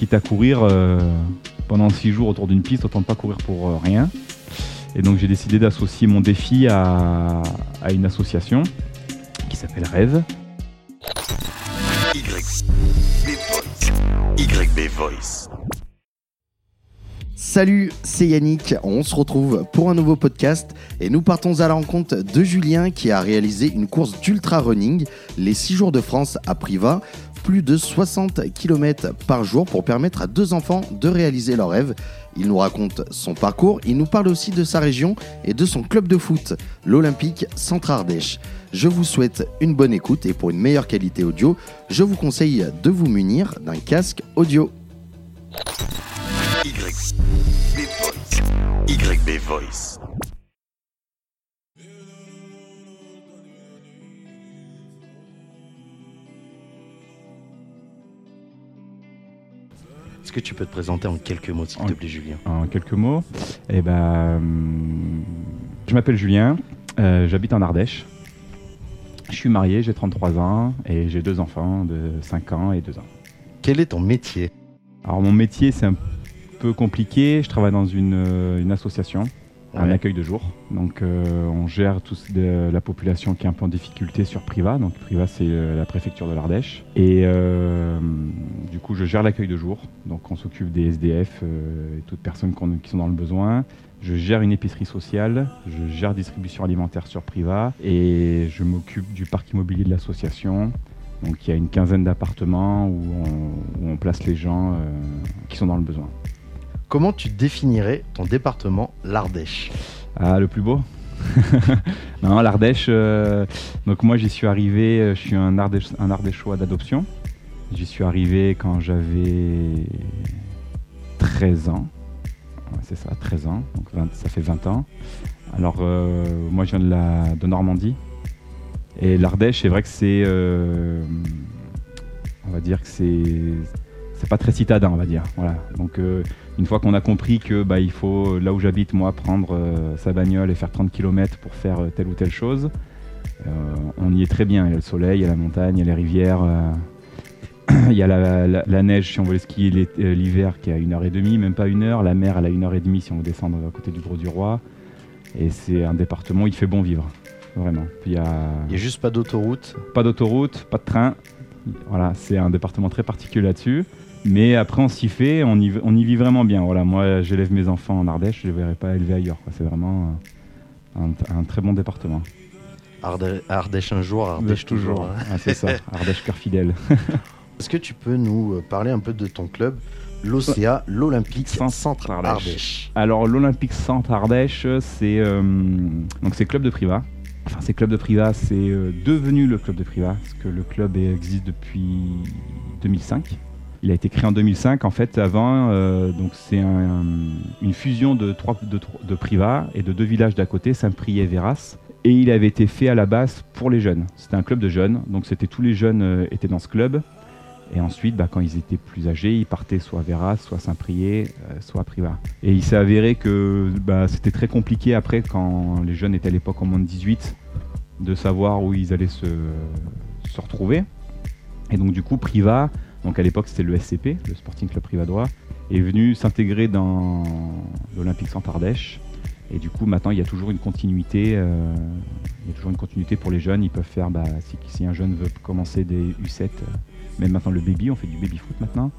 quitte à courir euh, pendant six jours autour d'une piste, autant ne pas courir pour euh, rien. Et donc j'ai décidé d'associer mon défi à, à une association qui s'appelle Rêve. YB Voice. Salut, c'est Yannick. On se retrouve pour un nouveau podcast et nous partons à la rencontre de Julien qui a réalisé une course d'ultra running, les 6 jours de France à Privas, plus de 60 km par jour pour permettre à deux enfants de réaliser leur rêve. Il nous raconte son parcours, il nous parle aussi de sa région et de son club de foot, l'Olympique Centre Ardèche. Je vous souhaite une bonne écoute et pour une meilleure qualité audio, je vous conseille de vous munir d'un casque audio. YB Voice. Est-ce que tu peux te présenter en quelques mots, s'il te plaît, Julien? En quelques mots, eh ben, hum, je m'appelle Julien, euh, j'habite en Ardèche. Je suis marié, j'ai 33 ans et j'ai deux enfants de 5 ans et 2 ans. Quel est ton métier? Alors mon métier c'est un peu compliqué, je travaille dans une, euh, une association, un Ouais. accueil de jour. Donc euh, on gère tous de, la population qui est un peu en difficulté sur Priva. Donc Priva c'est euh, la préfecture de l'Ardèche. Et euh, du coup je gère l'accueil de jour. Donc on s'occupe des SDF et toutes personnes qui sont dans le besoin. Je gère une épicerie sociale, je gère distribution alimentaire sur Priva et je m'occupe du parc immobilier de l'association. Donc il y a une quinzaine d'appartements où on, où on place les gens qui sont dans le besoin. Comment tu définirais ton département, l'Ardèche? Ah, le plus beau Non, l'Ardèche. euh, donc moi, j'y suis arrivé. euh, Je suis un, Ardèche, Ardéchois d'adoption. J'y suis arrivé quand j'avais 13 ans. C'est ça, 13 ans. Donc 20 ça fait 20 ans. Alors, euh, moi, je viens de, Normandie. Et l'Ardèche, c'est vrai que c'est. on va dire que c'est. C'est pas très citadin, on va dire. Voilà. Donc, euh, une fois qu'on a compris que bah, il faut, là où j'habite, moi, prendre euh, sa bagnole et faire 30 km pour faire euh, telle ou telle chose, euh, on y est très bien. Il y a le soleil, il y a la montagne, il y a les rivières, euh, il y a la, la- la neige si on veut skier euh, l'hiver qui est à une heure et demie, même pas une heure. La mer, elle a une heure et demie si on veut descendre à côté du Gros du Roi. Et c'est un département où il fait bon vivre, vraiment. Il y a Il n'y a juste pas d'autoroute. pas d'autoroute, pas de train. Voilà, c'est un département très particulier là-dessus. Mais après, on s'y fait, on y, on y vit vraiment bien. Voilà, moi, j'élève mes enfants en Ardèche, je ne les verrai pas élevés ailleurs. C'est vraiment un, un très bon département. Ardèche un jour, Ardèche toujours. hein. Ah, c'est ça, Ardèche cœur fidèle. Est-ce que tu peux nous euh, parler un peu de ton club, l'OCA, l'Olympique Centre Ardèche. Ardèche Alors, l'Olympique Centre Ardèche, c'est euh, donc c'est club de Priva. Enfin, c'est club de Priva, c'est euh, devenu le club de Priva, parce que le club existe depuis 2005. Il a été créé en 2005. En fait, avant, euh, donc c'est un- une fusion de trois de, de et de deux villages d'à côté, Saint-Priest et Véras. Et il avait été fait à la base pour les jeunes. C'était un club de jeunes, donc c'était tous les jeunes euh, étaient dans ce club. Et ensuite, bah, quand ils étaient plus âgés, ils partaient soit à Véras, soit à Saint-Priest, euh, soit à Priva. Et il s'est avéré que bah, c'était très compliqué après, quand les jeunes étaient à l'époque en moins de 18, de savoir où ils allaient se, se retrouver. Et donc du coup, Priva, donc à l'époque c'était le SCP, le Sporting Club Privadois, est venu s'intégrer dans l'Olympique Centre Ardèche. Et du coup, maintenant, il y a toujours une continuité. euh, il y a toujours une continuité pour les jeunes. Ils peuvent faire, bah, si, un jeune veut commencer des U7, euh, même maintenant le baby, on fait du baby foot maintenant.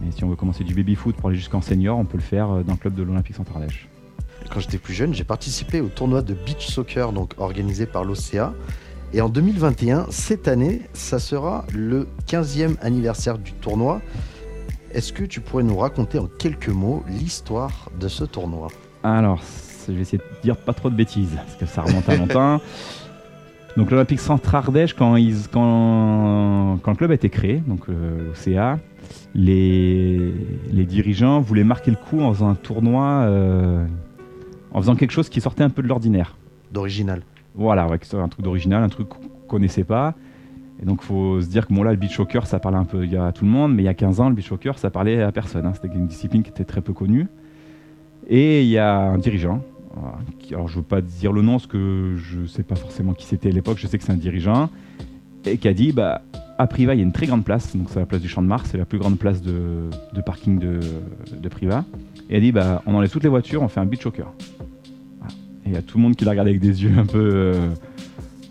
Mais si on veut commencer du baby foot pour aller jusqu'en senior, on peut le faire euh, dans le club de l'Olympique Centre Ardèche. Quand j'étais plus jeune, j'ai participé au tournoi de beach soccer donc organisé par l'OCA. Et en 2021, cette année, ça sera le 15e anniversaire du tournoi. Est-ce que tu pourrais nous raconter en quelques mots l'histoire de ce tournoi? Alors, je vais essayer de dire pas trop de bêtises, parce que ça remonte à longtemps. Donc l'Olympique Centre Ardèche, quand, ils- quand, quand le club a été créé, donc euh, l'OCA, les, les dirigeants voulaient marquer le coup en faisant un tournoi, euh, en faisant quelque chose qui sortait un peu de l'ordinaire. d'original Voilà, ouais, un truc d'original, un truc qu'on connaissait pas. Et donc, faut se dire que le beach soccer, ça parlait un peu à tout le monde, mais il y a 15 ans, le beach soccer, ça parlait à personne. hein. C'était une discipline qui était très peu connue. Et il y a un dirigeant, alors je veux pas dire le nom, parce que je sais pas forcément qui c'était à l'époque, je sais que c'est un dirigeant, et qui a dit bah, à Privas, il y a une très grande place, donc c'est la place du Champ de Mars, c'est la plus grande place de, parking de, Privas. Et elle dit bah, on enlève toutes les voitures, on fait un beach soccer. Et il y a tout le monde qui la regarde avec des yeux un peu, euh,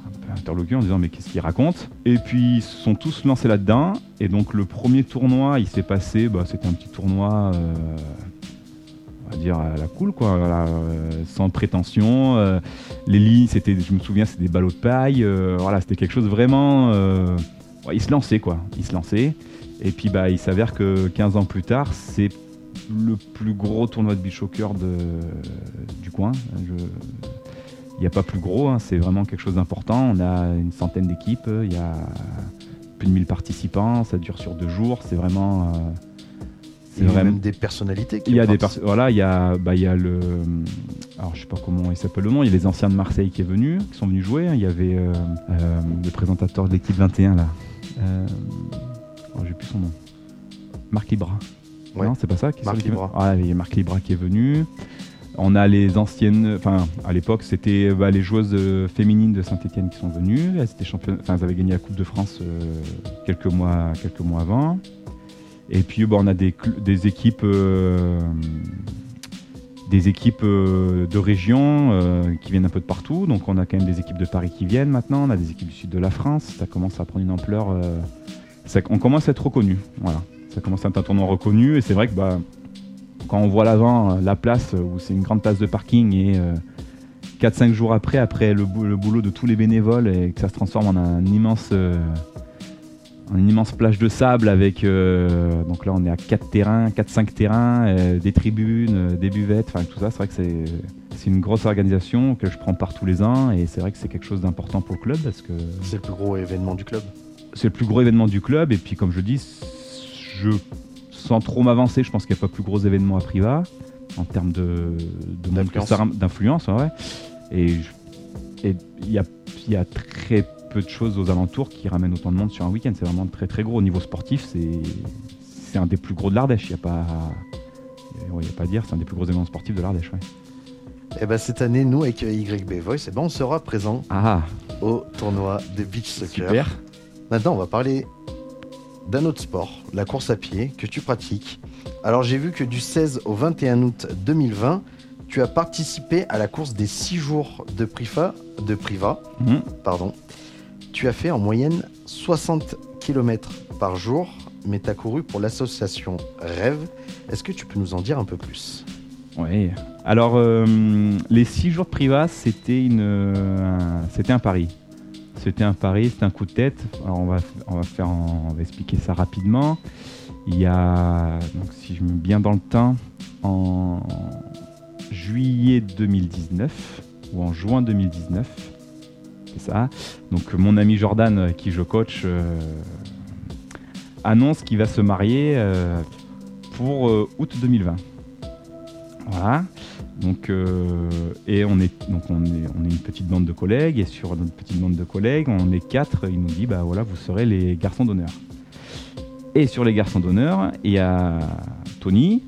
un peu interloqués en disant mais qu'est-ce qu'il raconte? Et puis ils se sont tous lancés là-dedans. Et donc le premier tournoi, il s'est passé, bah, c'était un petit tournoi. euh, on va dire à la cool quoi, euh, sans prétention. les lignes, c'était, je me souviens, c'était des ballots de paille. voilà, c'était quelque chose vraiment. ouais, il se lançait quoi, il se lançait. Et puis bah, il s'avère que 15 ans plus tard, c'est le plus gros tournoi de beach soccer de, du coin. Il n'y a pas plus gros, hein, c'est vraiment quelque chose d'important. On a une centaine d'équipes, il y a plus de 1000 participants, ça dure sur deux jours. C'est vraiment. euh, c'est Il y a vraiment- même des personnalités qui il y a des voilà, il y a, bah, il y a le, alors je sais pas comment il s'appelle le nom. Il y a les anciens de Marseille qui est venu, qui sont venus jouer. Il y avait euh, euh, le présentateur de l'équipe 21 là. Euh, oh, j'ai plus son nom. Marc Libra. Ouais. Non, c'est pas ça. qui Marc Libra. Ah, il y a Marc Libra qui est venu. On a les anciennes, enfin à l'époque c'était bah, les joueuses euh, féminines de Saint-Etienne qui sont venues. Elles étaient championnes, enfin elles avaient gagné la Coupe de France euh, quelques mois, quelques mois avant. Et puis bah, on a des, équipes, euh, des équipes euh, de région qui viennent un peu de partout. Donc on a quand même des équipes de Paris qui viennent maintenant. On a des équipes du sud de la France. Ça commence à prendre une ampleur. ça- on commence à être reconnu. Voilà. Ça commence à être un tournoi reconnu. Et c'est vrai que bah, quand on voit l'avant, euh, la place où c'est une grande place de parking et 4-5 jours après, après le, bou- le boulot de tous les bénévoles et que ça se transforme en un immense, euh, en une immense plage de sable avec, euh, donc là on est à 4 terrains, 4-5 terrains, euh, des tribunes, euh, des buvettes, enfin tout ça, c'est vrai que c'est, c'est une grosse organisation que je prends part tous les ans et c'est vrai que c'est quelque chose d'important pour le club parce que C'est le plus gros événement du club. c'est le plus gros événement du club et puis comme je dis, je sans trop m'avancer, je pense qu'il n'y a pas plus gros événement à Priva en termes de, D'influence. ouais. Et et il y a, il y a très peu de choses aux alentours qui ramènent autant de monde sur un week-end. C'est vraiment très très gros au niveau sportif. C'est c'est un des plus gros de l'Ardèche. Il n'y a pas ouais, il y a pas à dire. C'est un des plus gros événements sportifs de l'Ardèche. ouais. Et ben cette année, nous avec YB Voice, eh ben, on sera présent Ah au tournoi de beach soccer. super. Maintenant, on va parler d'un autre sport, la course à pied, que tu pratiques. Alors, j'ai vu que du 16 au 21 août 2020, tu as participé à la course des 6 jours de Priva, de Priva Mhm. pardon. Tu as fait en moyenne 60 km par jour, mais tu as couru pour l'association Rêve. Est-ce que tu peux nous en dire un peu plus? Ouais. Alors, euh, les six jours de Priva, c'était une, euh, un- c'était un pari. C'était un pari, c'était un coup de tête. Alors, on va, on va faire, on va expliquer ça rapidement. Il y a, donc, si je me mets bien dans le temps, en juillet 2019 ou en juin 2019, c'est ça. Donc, mon ami Jordan, euh, qui je coach, euh, annonce qu'il va se marier euh, pour août 2020. Voilà. Donc, euh, et on est, donc on, est, on est une petite bande de collègues, et sur notre petite bande de collègues, on est quatre, il nous dit, bah voilà, vous serez les garçons d'honneur. Et sur les garçons d'honneur, il y a Tony,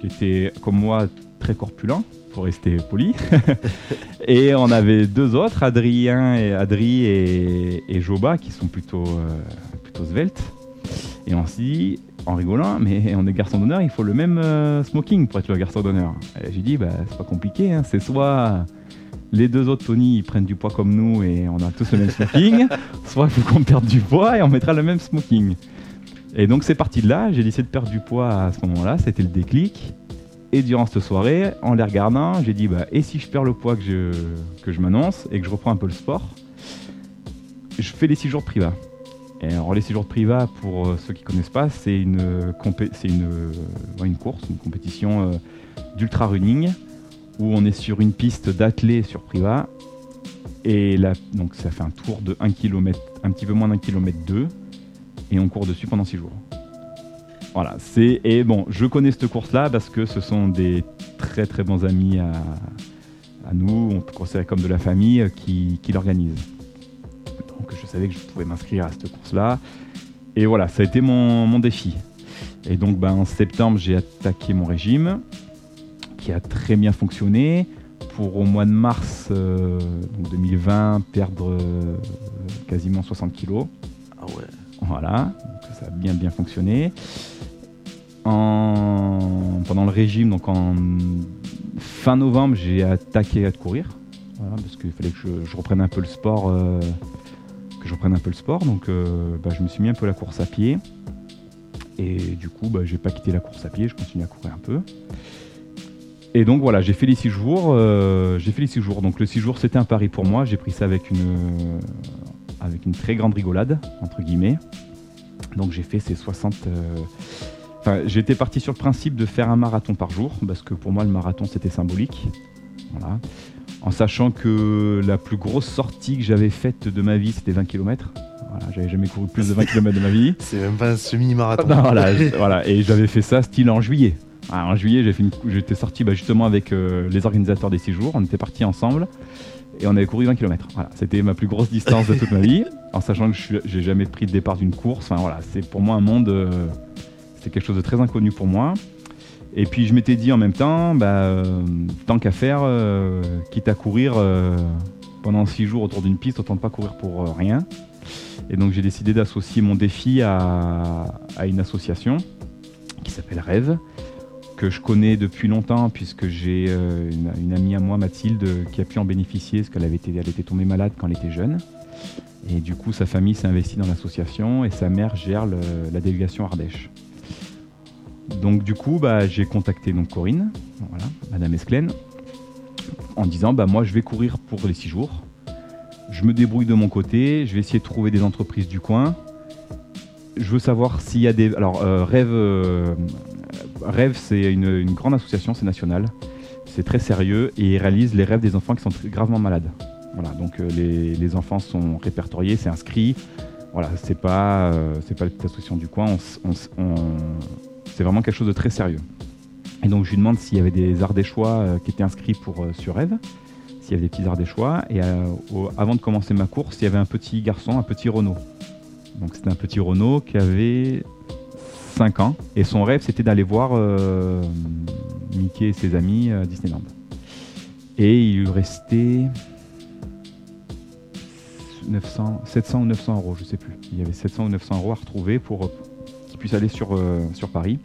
qui était, comme moi, très corpulent, pour rester poli. et on avait deux autres, Adrien et, Adri et, Joba, qui sont plutôt, euh, plutôt sveltes. Et on s'est dit, en rigolant, mais on est garçon d'honneur, il faut le même euh, smoking pour être le garçon d'honneur. Et J'ai dit, bah, c'est pas compliqué, hein, c'est soit les deux autres Tony ils prennent du poids comme nous et on a tous le même smoking, soit il faut qu'on perde du poids et on mettra le même smoking. Et donc c'est parti de là, j'ai décidé de perdre du poids à ce moment-là, c'était le déclic. Et durant cette soirée, en les regardant, j'ai dit, bah, et si je perds le poids que je, que je m'annonce et que je reprends un peu le sport, je fais les 6 jours de privat. Et les 6 jours de privat, pour euh, ceux qui connaissent pas, c'est une, euh, euh, course, une compétition d'ultra running où on est sur une piste d'athlée sur privat. Et donc ça fait un tour de 1 km, un petit peu moins d'un kilomètre 2, et on court dessus pendant 6 jours. Voilà, c'est et bon, je connais cette course-là parce que ce sont des très très bons amis à, nous, on peut considérer comme de la famille qui, qui l'organisent. Donc je savais que je pouvais m'inscrire à cette course-là. Et voilà, ça a été mon, mon défi. Et donc ben, en septembre, j'ai attaqué mon régime, qui a très bien fonctionné. Pour au mois de mars euh, donc 2020, perdre euh, quasiment 60 kilos. Ah ouais. Voilà, donc ça a bien bien fonctionné. En... Pendant le régime, donc en fin novembre, j'ai attaqué à courir. Voilà, parce qu'il fallait que je, je reprenne un peu le sport. euh, que je reprenne un peu le sport. Donc euh, bah, je me suis mis un peu la course à pied. Et du coup, bah, j'ai pas quitté la course à pied, je continue à courir un peu. Et donc voilà, j'ai fait les six jours. euh, j'ai fait les six jours. Donc le six jours, c'était un pari pour moi. J'ai pris ça avec une, euh, avec une très grande rigolade, entre guillemets. Donc j'ai fait ces 60. euh, Enfin, j'étais parti sur le principe de faire un marathon par jour, parce que pour moi, le marathon, c'était symbolique. Voilà. En sachant que la plus grosse sortie que j'avais faite de ma vie, c'était 20 km. Voilà, j'avais jamais couru plus de 20 km de ma vie. C'est même pas un semi-marathon. Voilà, et j'avais fait ça style en juillet. Ah, en juillet, j'ai fait une cou- j'étais sorti bah, justement avec euh, les organisateurs des six jours. On était partis ensemble et on avait couru 20 km. Voilà, c'était ma plus grosse distance de toute ma vie, en sachant que j'ai jamais pris de départ d'une course. Enfin voilà, c'est pour moi un monde, euh, c'est quelque chose de très inconnu pour moi. Et puis je m'étais dit en même temps, bah, euh, tant qu'à faire, euh, quitte à courir euh, pendant six jours autour d'une piste, autant ne pas courir pour rien. Et donc j'ai décidé d'associer mon défi à, une association qui s'appelle Rêve, que je connais depuis longtemps puisque j'ai une, amie à moi, Mathilde, qui a pu en bénéficier parce qu'elle avait été, elle était tombée malade quand elle était jeune. Et du coup, sa famille s'est investie dans l'association et sa mère gère la délégation Ardèche. Donc du coup, bah, j'ai contacté donc Corinne, voilà, Madame Esclène, en disant bah, moi je vais courir pour les six jours. Je me débrouille de mon côté, je vais essayer de trouver des entreprises du coin. Je veux savoir s'il y a des. Alors, euh, Rêve, euh, Rêve c'est une, grande association, c'est national. C'est très sérieux et ils réalisent les rêves des enfants qui sont gravement malades. Voilà, donc euh, les, enfants sont répertoriés, c'est inscrit. Voilà, c'est pas, c'est pas la petite association du coin, on- c'est vraiment quelque chose de très sérieux. Et donc je lui demande s'il y avait des Ardéchois euh, qui étaient inscrits pour, euh, sur Rêve, s'il y avait des petits Ardéchois. Et euh, avant de commencer ma course, il y avait un petit garçon, un petit Renault. Donc c'était un petit Renault qui avait 5 ans. Et son rêve, c'était d'aller voir Mickey et ses amis à Disneyland. Et il lui restait 900, 700 ou 900 euros, je sais plus. Il y avait 700 ou 900 euros à retrouver pour qu'il puisse aller sur, euh, sur Paris.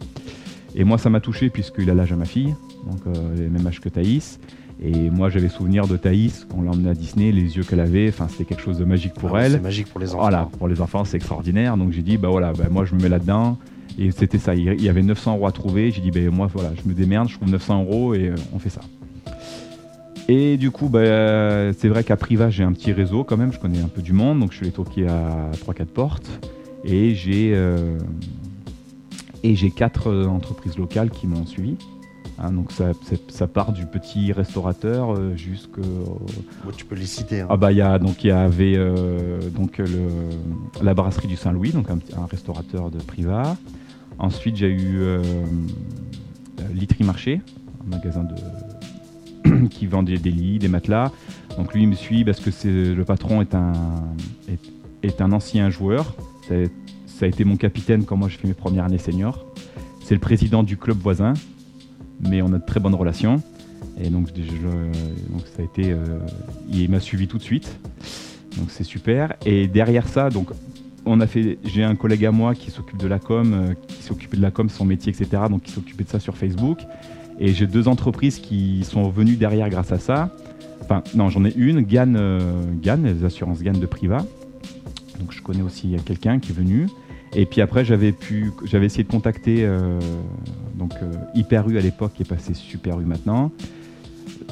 Et moi, ça m'a touché puisqu'il a l'âge à ma fille, donc euh, le même âge que Thaïs. Et moi, j'avais souvenir de Thaïs quand on l'a emmenée à Disney, les yeux qu'elle avait, enfin, c'était quelque chose de magique pour Ah oui, elle. C'est magique pour les enfants. Voilà, pour les enfants, c'est extraordinaire. Donc j'ai dit, bah voilà, bah, moi je me mets là-dedans. Et c'était ça, il y avait 900 euros à trouver. J'ai dit, bah, moi voilà, je me démerde, je trouve 900 euros et euh, on fait ça. Et du coup, bah, c'est vrai qu'à Priva, j'ai un petit réseau quand même, je connais un peu du monde, donc je suis allé toquer à 3-4 portes. Et j'ai euh, et j'ai quatre euh, entreprises locales qui m'ont suivi. Hein, donc ça, part du petit restaurateur euh, jusqu'au Bon, tu peux les citer. hein. ah bah il y a donc il y avait euh, donc le, la brasserie du Saint-Louis, donc un, restaurateur de Priva. Ensuite j'ai eu euh, euh, Litry Marché, un magasin de qui vend des, des lits, des matelas. Donc lui il me suit parce que le patron est un est, est un ancien joueur. Ça, a- été mon capitaine quand moi j'ai fait mes premières années seniors. C'est le président du club voisin, mais on a de très bonnes relations. Et donc, ça a été, euh, il m'a suivi tout de suite. Donc c'est super. Et derrière ça, donc on a fait, j'ai un collègue à moi qui s'occupe de la com, euh, qui s'occupait de la com, son métier, etc. Donc qui s'occupait de ça sur Facebook. Et j'ai deux entreprises qui sont venues derrière grâce à ça. Enfin, non, j'en ai une, Gann, euh, Gann, les assurances Gann de Priva. Donc je connais aussi quelqu'un qui est venu. Et puis après, j'avais pu, j'avais essayé de contacter euh, donc euh, Hyper U à l'époque, qui est passé Super U maintenant.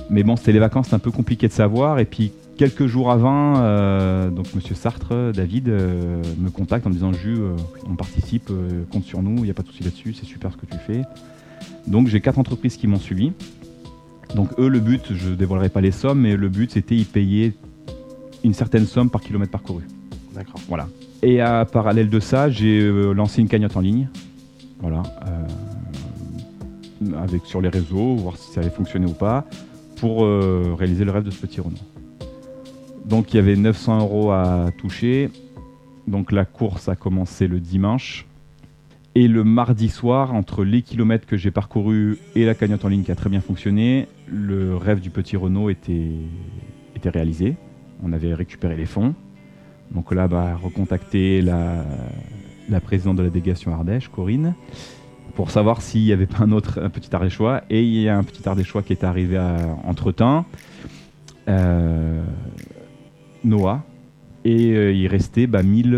Mais bon, c'était les vacances, c'est un peu compliqué de savoir. Et puis quelques jours avant, euh, donc Monsieur Sartre, David, euh, me contacte en me disant Jus, euh, on participe, compte sur nous, il n'y a pas de souci là-dessus, c'est super ce que tu fais. Donc j'ai quatre entreprises qui m'ont suivi. Donc eux, le but, je dévoilerai pas les sommes, mais le but c'était y payer une certaine somme par kilomètre parcouru. D'accord. Voilà. Et à parallèle de ça, j'ai euh, lancé une cagnotte en ligne. Voilà. euh, avec sur les réseaux, voir si ça allait fonctionner ou pas, pour euh, réaliser le rêve de ce petit Renault. Donc il y avait 900 euros à toucher. Donc la course a commencé le dimanche. Et le mardi soir, entre les kilomètres que j'ai parcourus et la cagnotte en ligne qui a très bien fonctionné, le rêve du petit Renault était, était réalisé. On avait récupéré les fonds. Donc là, bah, recontacter la, présidente de la délégation Ardèche, Corinne, pour savoir s'il n'y avait pas un autre petit Ardéchois. Et il y a un petit Ardéchois qui est arrivé entre temps, Noah. Et euh, il restait bah, 1000,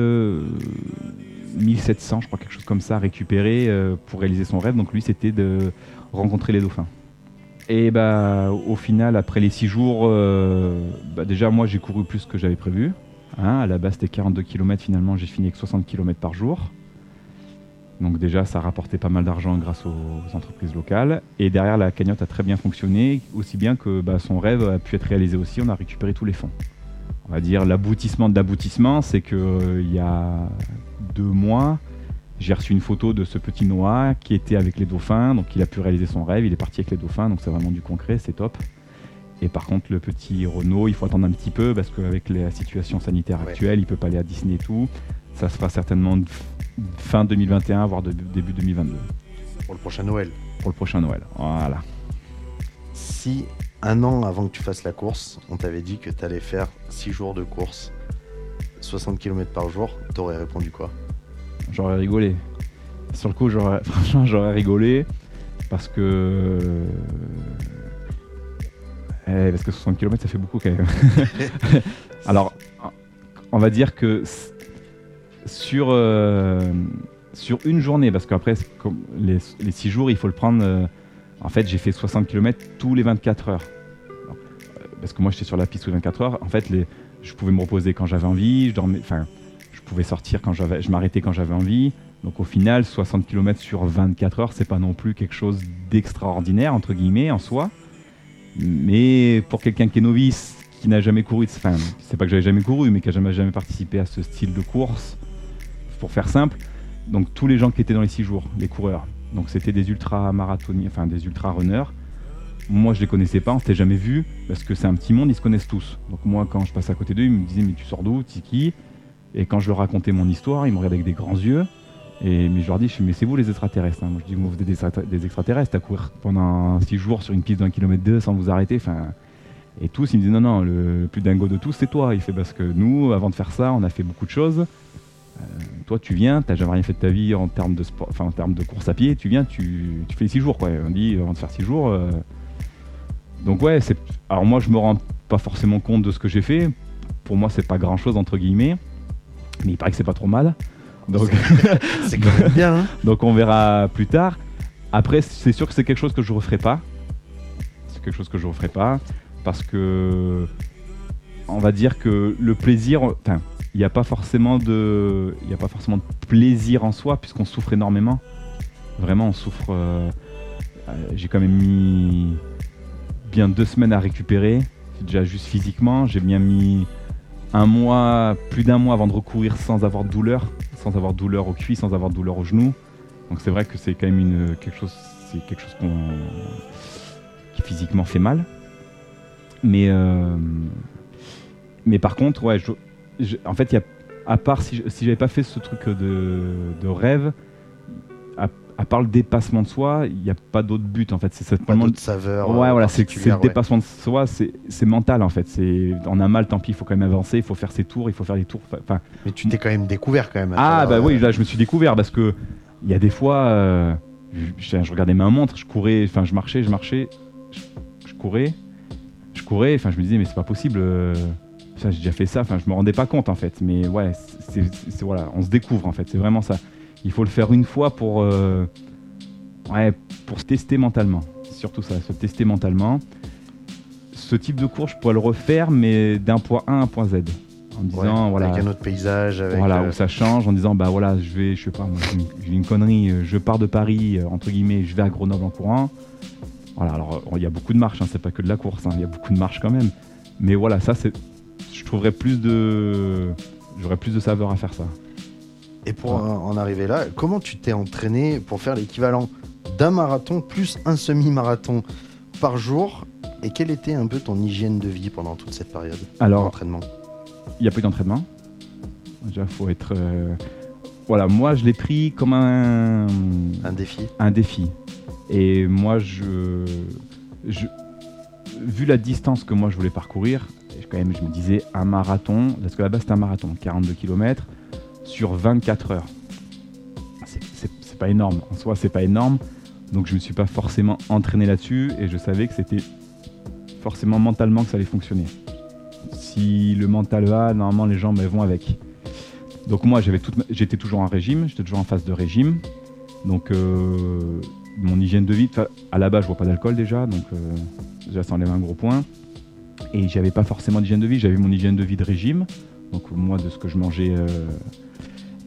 1700, je crois, quelque chose comme ça, récupéré euh, pour réaliser son rêve. Donc lui, c'était de rencontrer les dauphins. Et bah, au final, après les six jours, euh, bah, déjà moi j'ai couru plus que j'avais prévu. Hein. à la base c'était 42 km, finalement j'ai fini avec 60 km par jour. Donc déjà ça rapportait pas mal d'argent grâce aux entreprises locales. Et derrière la cagnotte a très bien fonctionné, aussi bien que bah, son rêve a pu être réalisé aussi, on a récupéré tous les fonds. On va dire l'aboutissement de l'aboutissement, c'est qu'il euh, y a deux mois, j'ai reçu une photo de ce petit Noah qui était avec les dauphins, donc il a pu réaliser son rêve, il est parti avec les dauphins, donc c'est vraiment du concret, c'est top. Et par contre, le petit Renault, il faut attendre un petit peu parce qu'avec la situation sanitaire actuelle, il peut pas aller à Disney et tout. Ça se fera certainement fin 2021, voire début 2022. Pour le prochain Noël. Pour le prochain Noël, voilà. Si un an avant que tu fasses la course, on t'avait dit que tu allais faire 6 jours de course, 60 km par jour, t'aurais répondu quoi? J'aurais rigolé. Sur le coup, j'aurais, franchement, j'aurais rigolé parce que. Eh, parce que 60 km, ça fait beaucoup quand même. Alors, on va dire que sur, euh, sur une journée, parce qu'après, les, les 6 jours, il faut le prendre. Euh, en fait, j'ai fait 60 km tous les 24 heures. Euh, parce que moi, j'étais sur la piste tous les 24 heures. En fait, je pouvais me reposer quand j'avais envie. Je dormais. Enfin, pouvais sortir quand j'avais, je m'arrêtais quand j'avais envie. Donc au final, 60 km sur 24 heures, c'est pas non plus quelque chose d'extraordinaire entre guillemets en soi. Mais pour quelqu'un qui est novice, qui n'a jamais couru, enfin, c'est pas que j'avais jamais couru, mais qui n'a jamais, jamais participé à ce style de course, pour faire simple. Donc tous les gens qui étaient dans les 6 jours, les coureurs, donc c'était des ultra marathoniens, enfin des ultra runners. Moi, je les connaissais pas, on s'était jamais vu parce que c'est un petit monde, ils se connaissent tous. Donc moi, quand je passe à côté d'eux, ils me disaient mais tu sors d'où, Tiki et quand je leur racontais mon histoire, ils me regardaient avec des grands yeux. Et, mais je leur dis, mais c'est vous les extraterrestres. Hein. Moi, je dis, vous êtes des, extraterrestres à courir pendant 6 jours sur une piste d'un kilomètre deux sans vous arrêter. Et tous, ils me disaient, non, non, le, plus dingo de tous, c'est toi. Il fait, parce que nous, avant de faire ça, on a fait beaucoup de choses. Euh, toi, tu viens, tu n'as jamais rien fait de ta vie en termes de, sport, en termes de course à pied. Tu viens, tu, fais les 6 jours. Quoi. On dit, avant de faire 6 jours. Euh, donc, ouais. Alors, moi, je me rends pas forcément compte de ce que j'ai fait. Pour moi, c'est pas grand chose, entre guillemets mais il paraît que c'est pas trop mal. Donc, c'est quand même bien. Hein. donc on verra plus tard. Après, c'est sûr que c'est quelque chose que je referai pas. C'est quelque chose que je referai pas parce que on va dire que le plaisir, enfin, il n'y a pas forcément de, il a pas forcément de plaisir en soi puisqu'on souffre énormément. Vraiment, on souffre. Euh, euh, j'ai quand même mis bien deux semaines à récupérer, déjà juste physiquement. J'ai bien mis un mois, plus d'un mois avant de recourir sans avoir de douleur, sans avoir douleur au cuit, sans avoir de douleur au genou. Donc c'est vrai que c'est quand même une, quelque chose, c'est quelque chose qui physiquement fait mal. Mais, euh, par contre, ouais, en fait, à part si, j'avais pas fait ce truc de, rêve, part le dépassement de soi, il n'y a pas d'autre but en fait. C'est pas d'autre saveur. Ouais, voilà, c'est le dépassement de soi, c'est mental en fait. C'est on a mal, tant pis, il faut quand même avancer, il faut faire ses tours, il faut faire des tours. Enfin. Mais tu t'es quand même découvert quand même. Ah bah oui, là je me suis découvert parce que il y a des fois, euh, je, regardais ma montre, je courais, enfin je marchais, je marchais, je, courais, je courais, enfin je me disais mais c'est pas possible. Euh, j'ai déjà fait ça, enfin je me rendais pas compte en fait. Mais ouais, c'est voilà, on se découvre en fait, c'est vraiment ça il faut le faire une fois pour, euh, ouais, pour se tester mentalement. C'est surtout ça, se tester mentalement. Ce type de cours, je pourrais le refaire, mais d'un point A à un point Z. En disant, voilà. Avec un autre paysage. Avec voilà, où euh, ça change, en disant, bah voilà, je vais, je sais pas, j'ai une connerie, euh, je pars de Paris, entre guillemets, je vais à Grenoble en courant. Voilà, alors il y a beaucoup de marches, hein, c'est pas que de la course, hein, il y a beaucoup de marches quand même. Mais voilà, ça, c'est, je trouverais plus de, j'aurais plus de saveur à faire ça. Et pour en arriver là, comment tu t'es entraîné pour faire l'équivalent d'un marathon plus un semi-marathon par jour? Et quelle était un peu ton hygiène de vie pendant toute cette période d'entraînement? Il n'y a eu d'entraînement. Déjà, faut être. Euh, voilà, moi je l'ai pris comme un. Un défi. Un défi. Et moi, je, je, vu la distance que moi je voulais parcourir, quand même, je me disais un marathon, parce que là-bas c'était un marathon, 42 km sur 24 heures. c'est pas énorme. En soi, c'est pas énorme. Donc je me suis pas forcément entraîné là-dessus et je savais que c'était forcément mentalement que ça allait fonctionner. Si le mental va, normalement les jambes vont avec. Donc moi j'étais toujours en régime, j'étais toujours en phase de régime. Donc euh, mon hygiène de vie, à la base je bois pas d'alcool déjà, donc euh, déjà ça enlève un gros point. Et j'avais pas forcément d'hygiène de vie, j'avais mon hygiène de vie de régime, donc moi de ce que je mangeais. euh,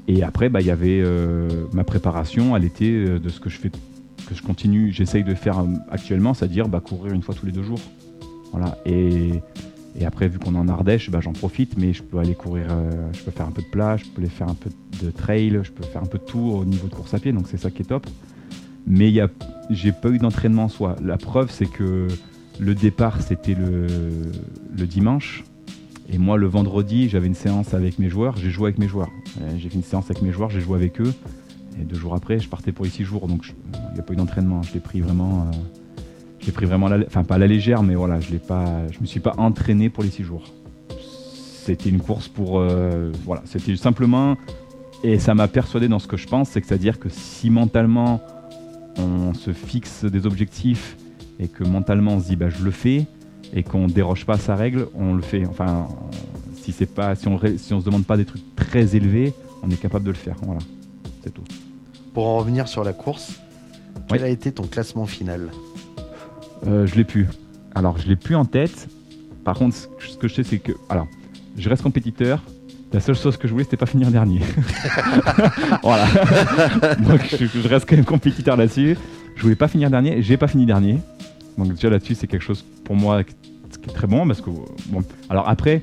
et après bah, il y avait euh, ma préparation à l'été euh, de ce que je fais, que je continue, j'essaye de faire euh, actuellement, c'est-à-dire bah, courir une fois tous les deux jours. Voilà. Et, et après, vu qu'on est en Ardèche, bah, j'en profite, mais je peux aller courir, je peux faire un peu de plage, je peux aller faire un peu de trail, je peux faire un peu de tout au niveau de course à pied, donc c'est ça qui est top. Mais y a, j'ai pas eu d'entraînement en soi. La preuve, c'est que le départ, c'était le dimanche. Et moi, le vendredi, j'avais une séance avec mes joueurs. J'ai joué avec mes joueurs. Euh, J'ai fait une séance avec mes joueurs, j'ai joué avec eux. Et deux jours après, je partais pour les six jours. Donc, il n'y a pas eu d'entraînement. Je l'ai pris vraiment. euh, je l'ai pris vraiment, la- enfin pas à la légère, mais voilà, je l'ai pas, je me suis pas entraîné pour les six jours. C'était une course pour, euh, voilà, c'était simplement, et ça m'a persuadé dans ce que je pense, c'est que c'est-à-dire que si mentalement on se fixe des objectifs et que mentalement on se dit bah je le fais et qu'on déroge pas à sa règle, on le fait. Enfin, si c'est pas, si on, si on se demande pas des trucs très élevés, on est capable de le faire. Voilà, c'est tout. Pour en revenir sur la course, quel Oui. a été ton classement final? Euh, je l'ai plus. Alors, je l'ai plus en tête. Par contre, ce que- ce que je sais, c'est que. Alors, je reste compétiteur. La seule chose que je voulais, c'était pas finir dernier. voilà. Donc, je, je reste quand même compétiteur là-dessus. Je voulais pas finir dernier. J'ai pas fini dernier. Donc, déjà là-dessus, c'est quelque chose pour moi qui qui est très bon. Parce que. Bon. Alors, après,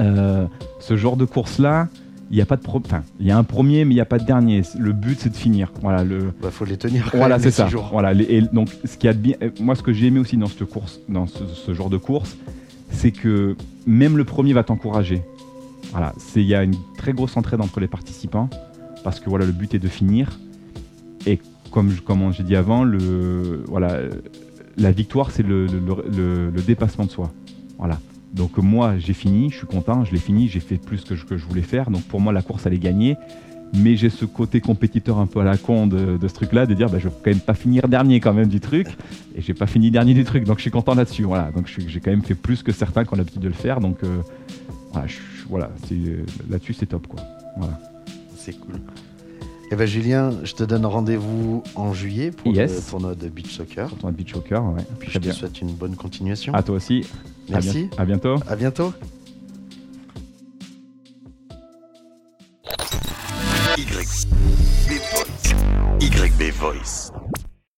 euh, ce genre de course-là, il y a pas de enfin, il y a un premier, mais il n'y a pas de dernier. Le but, c'est de finir. Voilà, le, Bah faut les tenir. voilà, c'est ça. jours. Voilà, les- et donc, ce qui a de bien, euh, moi, ce que j'ai aimé aussi dans cette course, dans ce, ce genre de course, c'est que même le premier va t'encourager. Voilà, c'est il y a une très grosse entraide entre les participants parce que voilà, le but est de finir. Et comme je- comme j'ai dit avant, le voilà, la victoire, c'est le, dépassement de soi. Voilà. Donc moi, j'ai fini, je suis content, je l'ai fini, j'ai fait plus que je, voulais faire. Donc pour moi, la course, elle est gagnée. Mais j'ai ce côté compétiteur un peu à la con de, ce truc-là, de dire bah, je vais quand même pas finir dernier quand même du truc. Et j'ai pas fini dernier du truc, donc je suis content là-dessus. Voilà. Donc j'ai quand même fait plus que certains qui ont l'habitude de le faire. Donc euh, voilà, c'est- là-dessus c'est top. Voilà. C'est cool. Et ben Julien, je te donne rendez-vous en juillet pour Yes. le tournoi de beach soccer. Tournoi de beach soccer, ouais. Puis Très je te bien. souhaite une bonne continuation. À toi aussi. À Merci. bien- À bientôt. À bientôt. YB Voice. YB Voice.